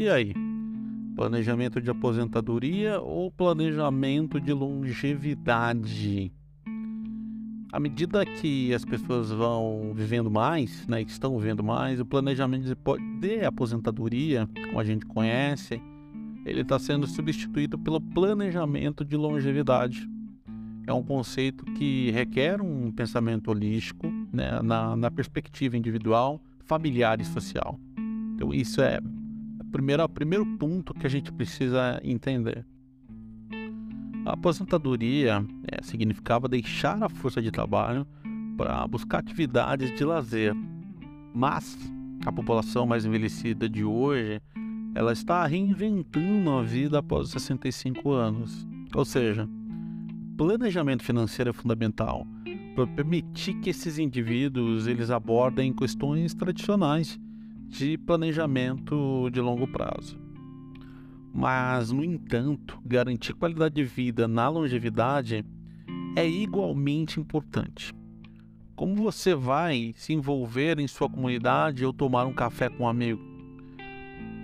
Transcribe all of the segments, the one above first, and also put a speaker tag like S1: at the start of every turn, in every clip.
S1: E aí? Planejamento de aposentadoria ou planejamento de longevidade? À medida que as pessoas vão vivendo mais, né, estão vivendo mais, o planejamento de aposentadoria, como a gente conhece, ele está sendo substituído pelo planejamento de longevidade. É um conceito que requer um pensamento holístico né, na, na perspectiva individual, familiar e social. Então, isso é primeiro, primeiro ponto que a gente precisa entender. A aposentadoria é, significava deixar a força de trabalho para buscar atividades de lazer, mas a população mais envelhecida de hoje ela está reinventando a vida após os 65 anos. Ou seja, planejamento financeiro é fundamental para permitir que esses indivíduos eles abordem questões tradicionais de planejamento de longo prazo. Mas, no entanto, garantir qualidade de vida na longevidade é igualmente importante. Como você vai se envolver em sua comunidade ou tomar um café com um amigo?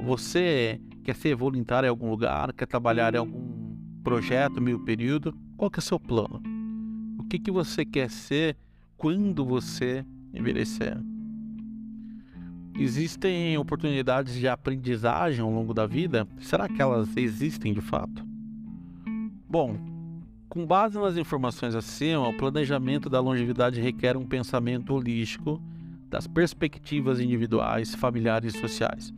S1: Você quer ser voluntário em algum lugar, quer trabalhar em algum projeto meio período? Qual que é o seu plano? O que, que você quer ser quando você envelhecer? Existem oportunidades de aprendizagem ao longo da vida? Será que elas existem de fato? Bom, com base nas informações acima, o planejamento da longevidade requer um pensamento holístico das perspectivas individuais, familiares e sociais.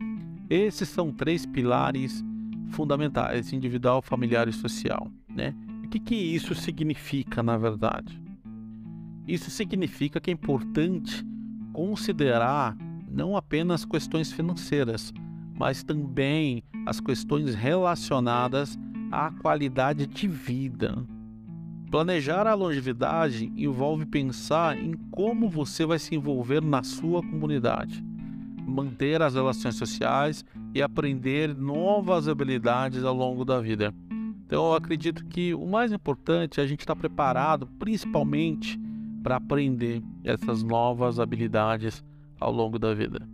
S1: Esses são três pilares fundamentais: individual, familiar e social. Né? O que, que isso significa, na verdade? Isso significa que é importante considerar não apenas questões financeiras, mas também as questões relacionadas à qualidade de vida. Planejar a longevidade envolve pensar em como você vai se envolver na sua comunidade, manter as relações sociais e aprender novas habilidades ao longo da vida. Então, eu acredito que o mais importante é a gente estar preparado, principalmente para aprender essas novas habilidades ao longo da vida.